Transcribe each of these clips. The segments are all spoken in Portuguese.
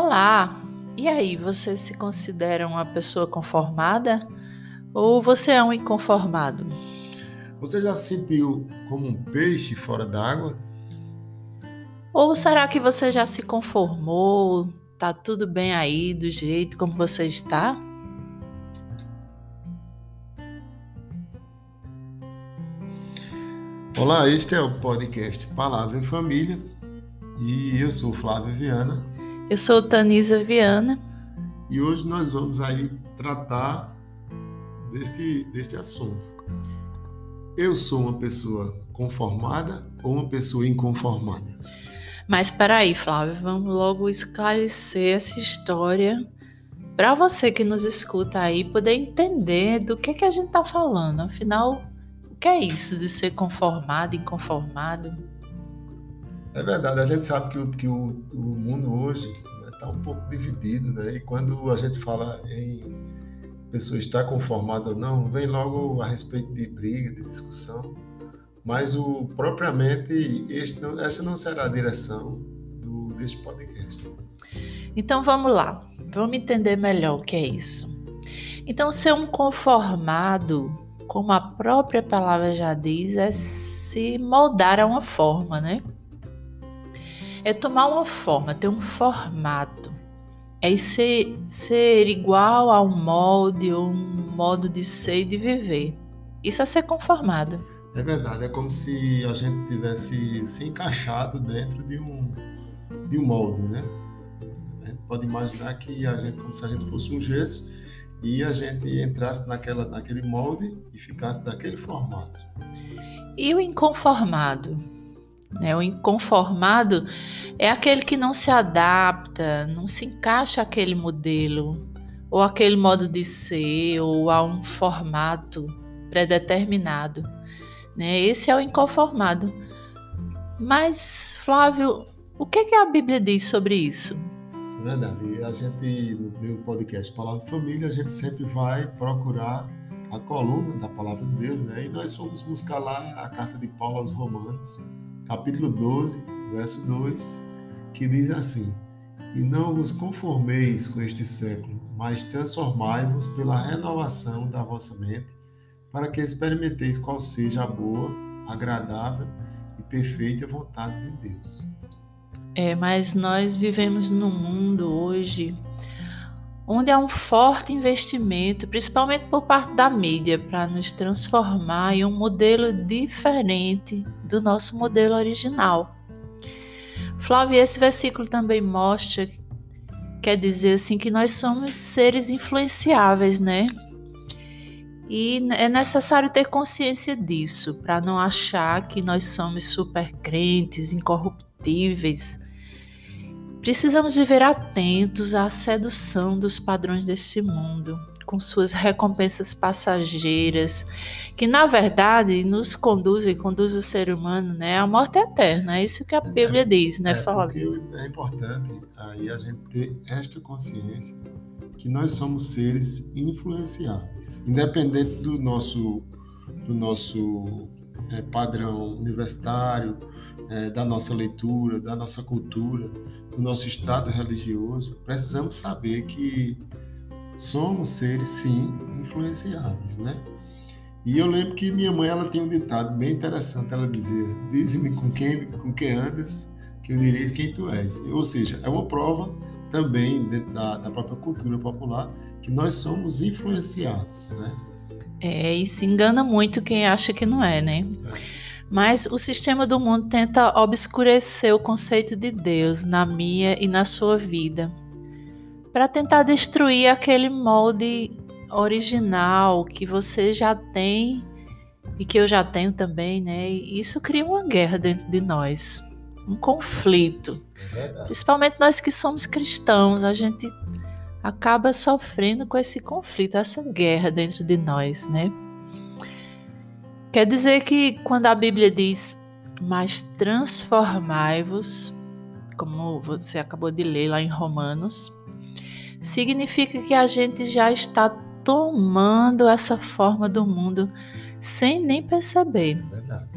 Olá! E aí, você se considera uma pessoa conformada ou você é um inconformado? Você já se sentiu como um peixe fora d'água? Ou será que você já se conformou? Tá tudo bem aí do jeito como você está? Olá, este é o podcast Palavra em Família e eu sou Flávio Viana. Eu sou Tanisa Viana. E hoje nós vamos aí tratar deste, deste assunto. Eu sou uma pessoa conformada ou uma pessoa inconformada? Mas peraí, Flávio, vamos logo esclarecer essa história para você que nos escuta aí poder entender do que, que a gente está falando. Afinal, o que é isso de ser conformado, inconformado? É verdade, a gente sabe que o, que o, o mundo hoje está um pouco dividido, né? E quando a gente fala em pessoa estar conformada ou não, vem logo a respeito de briga, de discussão. Mas o propriamente este esta não será a direção do, deste podcast. Então vamos lá, vamos entender melhor o que é isso. Então, ser um conformado, como a própria palavra já diz, é se moldar a uma forma, né? É tomar uma forma, ter um formato. É ser, ser igual a um molde ou um modo de ser e de viver. Isso é ser conformado. É verdade, é como se a gente tivesse se encaixado dentro de um, de um molde, né? A gente pode imaginar que a gente, como se a gente fosse um gesso, e a gente entrasse naquela, naquele molde e ficasse daquele formato. E o inconformado? Né? O inconformado é aquele que não se adapta, não se encaixa aquele modelo, ou aquele modo de ser, ou a um formato predeterminado. Né? Esse é o inconformado. Mas, Flávio, o que, que a Bíblia diz sobre isso? É verdade. A gente, no podcast Palavra Família, a gente sempre vai procurar a coluna da Palavra de Deus, né? E nós fomos buscar lá a carta de Paulo aos Romanos, capítulo 12, verso 2, que diz assim: E não vos conformeis com este século, mas transformai-vos pela renovação da vossa mente, para que experimenteis qual seja a boa, agradável e perfeita vontade de Deus. É, mas nós vivemos num mundo hoje onde há um forte investimento, principalmente por parte da mídia, para nos transformar em um modelo diferente do nosso modelo original. Flávio, esse versículo também mostra, quer dizer assim, que nós somos seres influenciáveis, né? E é necessário ter consciência disso, para não achar que nós somos super crentes, incorruptíveis Precisamos viver atentos à sedução dos padrões deste mundo, com suas recompensas passageiras, que na verdade nos conduzem, conduz o ser humano né, à morte eterna. É isso que a é, Bíblia diz, né, é, Flávio? É importante aí a gente ter esta consciência que nós somos seres influenciáveis, independente do nosso, do nosso é, padrão universitário, é, da nossa leitura, da nossa cultura, do nosso estado religioso, precisamos saber que somos seres, sim, influenciáveis, né? E eu lembro que minha mãe ela tinha um ditado bem interessante, ela dizia: "Dize-me com quem com quem andas, que eu direis quem tu és". Ou seja, é uma prova também da, da própria cultura popular que nós somos influenciados, né? É, e se engana muito quem acha que não é, né? É. Mas o sistema do mundo tenta obscurecer o conceito de Deus na minha e na sua vida, para tentar destruir aquele molde original que você já tem e que eu já tenho também, né? E isso cria uma guerra dentro de nós, um conflito. É Principalmente nós que somos cristãos, a gente acaba sofrendo com esse conflito, essa guerra dentro de nós, né? Quer dizer que quando a Bíblia diz, mas transformai-vos, como você acabou de ler lá em Romanos, significa que a gente já está tomando essa forma do mundo sem nem perceber. Verdade.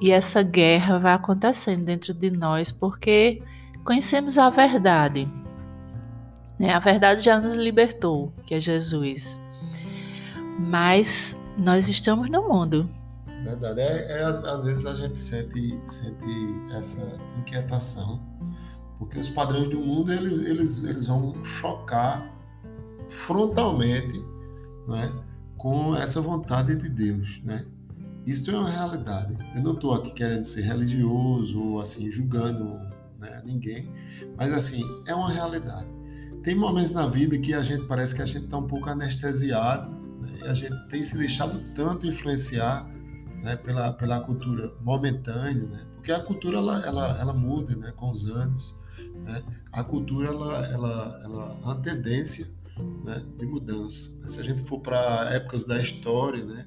E essa guerra vai acontecendo dentro de nós porque conhecemos a verdade. Né? A verdade já nos libertou, que é Jesus. Mas nós estamos no mundo. Verdade. É, é às, às, vezes a gente sente, sente essa inquietação, porque os padrões do mundo eles, eles, eles vão chocar frontalmente né, com essa vontade de Deus. Né? Isso é uma realidade. Eu não estou aqui querendo ser religioso ou assim julgando né, ninguém, mas assim é uma realidade. Tem momentos na vida que a gente parece que a gente está um pouco anestesiado né, e a gente tem se deixado tanto influenciar né, pela, pela cultura momentânea, né, porque a cultura ela, ela, ela muda né, com os anos. Né, a cultura ela, ela, ela é tendência né, de mudança. Se a gente for para épocas da história, né,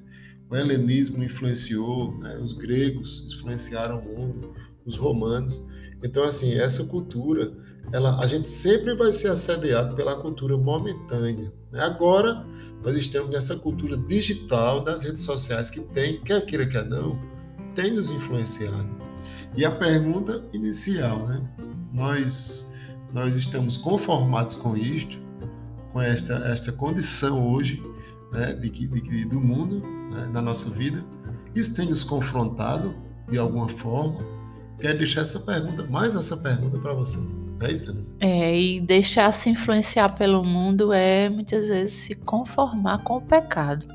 o helenismo influenciou, né? os gregos influenciaram o mundo, os romanos. Então, assim, essa cultura, ela, a gente sempre vai ser assediado pela cultura momentânea. Né? Agora, nós estamos nessa cultura digital das redes sociais que tem, quer queira, quer não, tem nos influenciado. E a pergunta inicial, né? Nós, nós estamos conformados com isto, com esta, esta condição hoje né, de, de, do mundo, né, da nossa vida. Isso tem nos confrontado de alguma forma. Quero deixar essa pergunta, mais essa pergunta para você. É? É, e deixar se influenciar pelo mundo é muitas vezes se conformar com o pecado.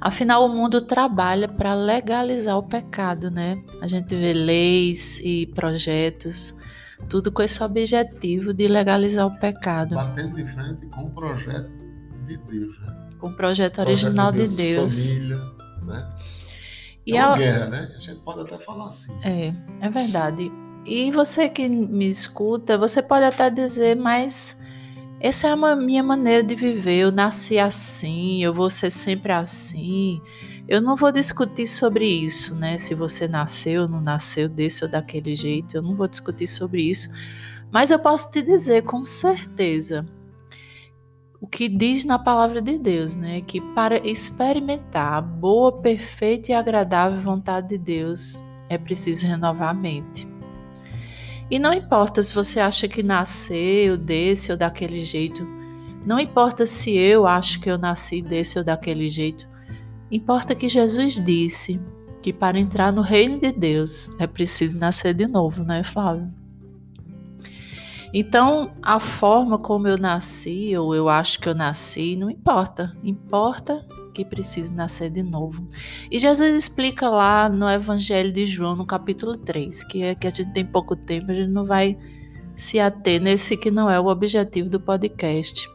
Afinal, o mundo trabalha para legalizar o pecado, né? A gente vê leis e projetos, tudo com esse objetivo de legalizar o pecado. Batendo de frente com o projeto de Deus, né? com o projeto original de Deus. De Deus. Família, né? E é uma a... guerra, né? A gente pode até falar assim. É, é verdade. E você que me escuta, você pode até dizer, mas essa é a minha maneira de viver. Eu nasci assim, eu vou ser sempre assim. Eu não vou discutir sobre isso, né? Se você nasceu ou não nasceu desse ou daquele jeito, eu não vou discutir sobre isso. Mas eu posso te dizer com certeza o que diz na palavra de Deus, né? Que para experimentar a boa, perfeita e agradável vontade de Deus é preciso renovar a mente. E não importa se você acha que nasceu desse ou daquele jeito, não importa se eu acho que eu nasci desse ou daquele jeito, importa que Jesus disse que para entrar no reino de Deus é preciso nascer de novo, né, Flávio? Então, a forma como eu nasci, ou eu acho que eu nasci, não importa. Importa que preciso nascer de novo. E Jesus explica lá no Evangelho de João, no capítulo 3, que é que a gente tem pouco tempo, a gente não vai se ater nesse que não é o objetivo do podcast.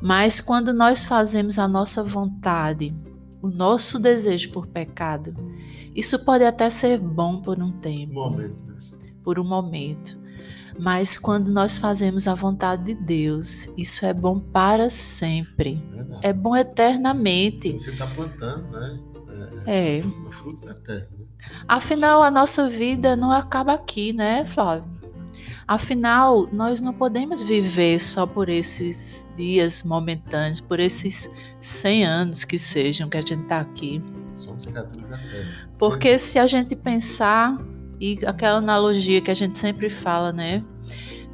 Mas quando nós fazemos a nossa vontade, o nosso desejo por pecado, isso pode até ser bom por um tempo. Momento. Né? Por um momento. Mas quando nós fazemos a vontade de Deus, isso é bom para sempre. Verdade. É bom eternamente. Você está plantando, né? É. é. Frutos eternos. Né? Afinal, a nossa vida não acaba aqui, né, Flávio? Afinal, nós não podemos viver só por esses dias momentâneos, por esses 100 anos que sejam que a gente está aqui. Somos criaturas eternas. Porque se a gente pensar e aquela analogia que a gente sempre fala, né?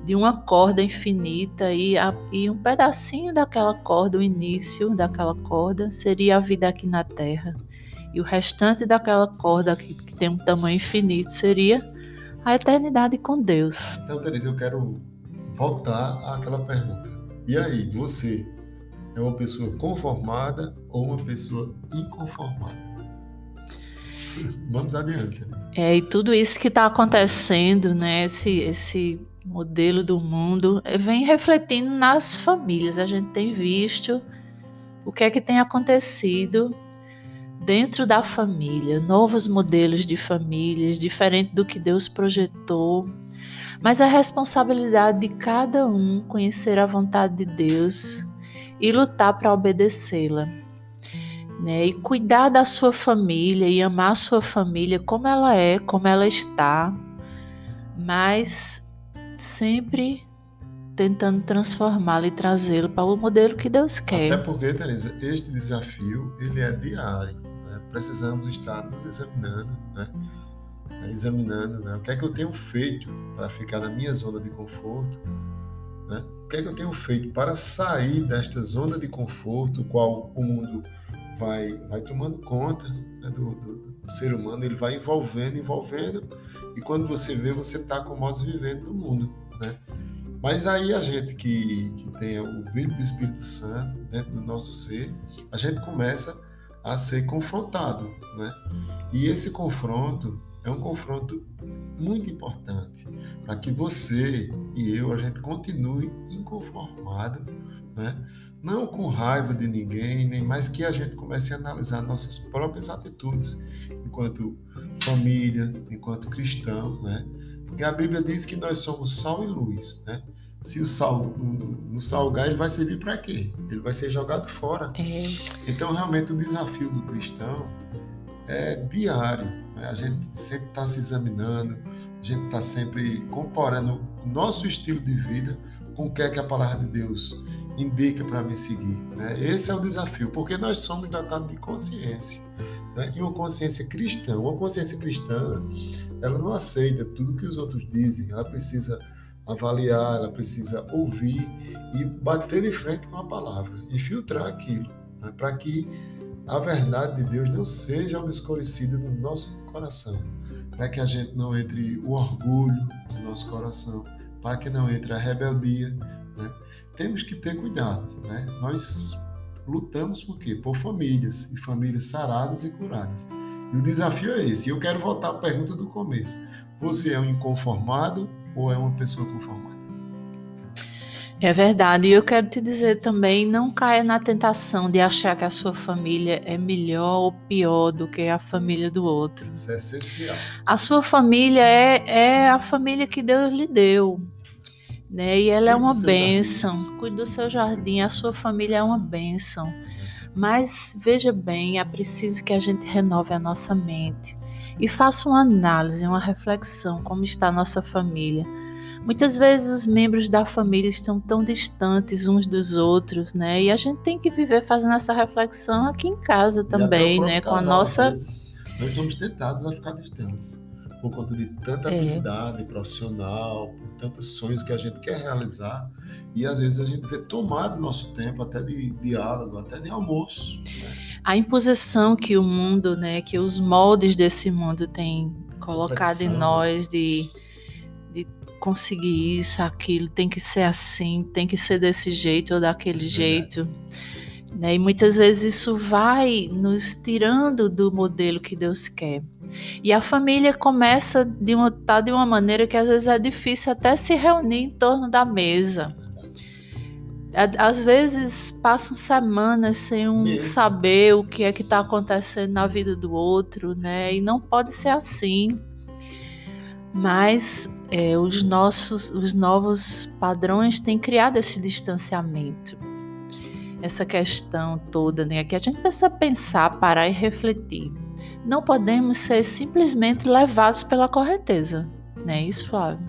De uma corda infinita e, a, e um pedacinho daquela corda, o início daquela corda, seria a vida aqui na Terra. E o restante daquela corda que, que tem um tamanho infinito seria a eternidade com Deus. Então, Teresa, eu quero voltar àquela pergunta. E aí, você é uma pessoa conformada ou uma pessoa inconformada? Vamos adiante. É, e tudo isso que está acontecendo, né? Esse, esse modelo do mundo eh, vem refletindo nas famílias. A gente tem visto o que é que tem acontecido dentro da família, novos modelos de famílias, diferente do que Deus projetou. Mas a responsabilidade de cada um conhecer a vontade de Deus e lutar para obedecê-la né? E cuidar da sua família e amar a sua família como ela é, como ela está, mas sempre tentando transformá-lo e trazê-lo para o modelo que Deus quer. Até porque, Teresa, este desafio ele é diário. Né? Precisamos estar nos examinando, né? examinando né? o que é que eu tenho feito para ficar na minha zona de conforto Né? O que é que eu tenho feito para sair desta zona de conforto, qual o mundo vai, vai tomando conta né, do, do, do, ser humano, ele vai envolvendo, envolvendo, e quando você vê, você está com o vivendo do mundo. Né? Mas aí a gente que, que tem o brilho do Espírito Santo dentro do nosso ser, a gente começa a ser confrontado, né? E esse confronto é um confronto muito importante para que você e eu a gente continue inconformado, né? Não com raiva de ninguém, nem mais que a gente comece a analisar nossas próprias atitudes enquanto família, enquanto cristão, né? Porque a Bíblia diz que nós somos sal e luz, né? Se o sal no salgar, ele vai servir para quê? Ele vai ser jogado fora. É. Então, realmente, o desafio do cristão é diário. Né? A gente sempre está se examinando, a gente está sempre comparando o nosso estilo de vida com o que é que a palavra de Deus indica para me seguir. Né? Esse é o desafio, porque nós somos dotados de consciência. Né? E uma consciência cristã, uma consciência cristã, ela não aceita tudo que os outros dizem, ela precisa avaliar, ela precisa ouvir e bater de frente com a palavra e filtrar aquilo, né? para que a verdade de Deus não seja obscurecida no nosso coração, para que a gente não entre o orgulho no nosso coração, para que não entre a rebeldia. Né? Temos que ter cuidado. Né? Nós lutamos por quê? Por famílias, e famílias saradas e curadas. E o desafio é esse. Eu quero voltar à pergunta do começo. Você é um inconformado ou é uma pessoa conformada? É verdade. E eu quero te dizer também, não caia na tentação de achar que a sua família é melhor ou pior do que a família do outro. Isso é essencial. A sua família é, é a família que Deus lhe deu. Né? E ela é Cuide é uma bênção. Jardim. Cuide do seu jardim. A sua família é uma bênção. Mas veja bem, é preciso que a gente renove a nossa mente e faça uma análise, uma reflexão como está a nossa família Muitas vezes os membros da família estão tão distantes uns dos outros, né? E a gente tem que viver fazendo essa reflexão aqui em casa também, né? Com a nossa. Vezes, nós somos tentados a ficar distantes por conta de tanta é. atividade profissional, por tantos sonhos que a gente quer realizar e às vezes a gente vê tomado nosso tempo até de diálogo, até de almoço. Né? A imposição que o mundo, né, que os moldes desse mundo têm colocado em nós de conseguir isso, aquilo, tem que ser assim, tem que ser desse jeito ou daquele é jeito. Né? E muitas vezes isso vai nos tirando do modelo que Deus quer. E a família começa de uma, tá de uma maneira que às vezes é difícil até se reunir em torno da mesa. Às vezes passam semanas sem um Mesmo. saber o que é que está acontecendo na vida do outro, né? E não pode ser assim. Mas é, os nossos, os novos padrões têm criado esse distanciamento, essa questão toda, né? Que a gente precisa pensar, parar e refletir. Não podemos ser simplesmente levados pela correnteza, né? Isso, Flávio.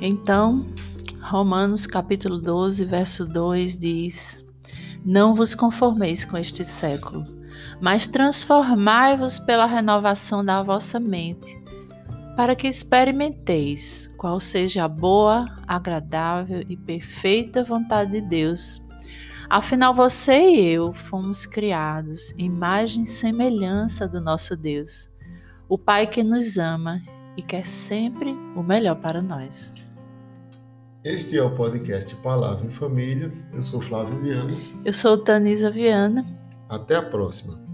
Então, Romanos capítulo 12, verso 2 diz: Não vos conformeis com este século mas transformai-vos pela renovação da vossa mente, para que experimenteis qual seja a boa, agradável e perfeita vontade de Deus. Afinal, você e eu fomos criados em imagem e semelhança do nosso Deus, o Pai que nos ama e quer sempre o melhor para nós. Este é o podcast Palavra em Família. Eu sou Flávio Viana. Eu sou Tanisa Viana. Até a próxima.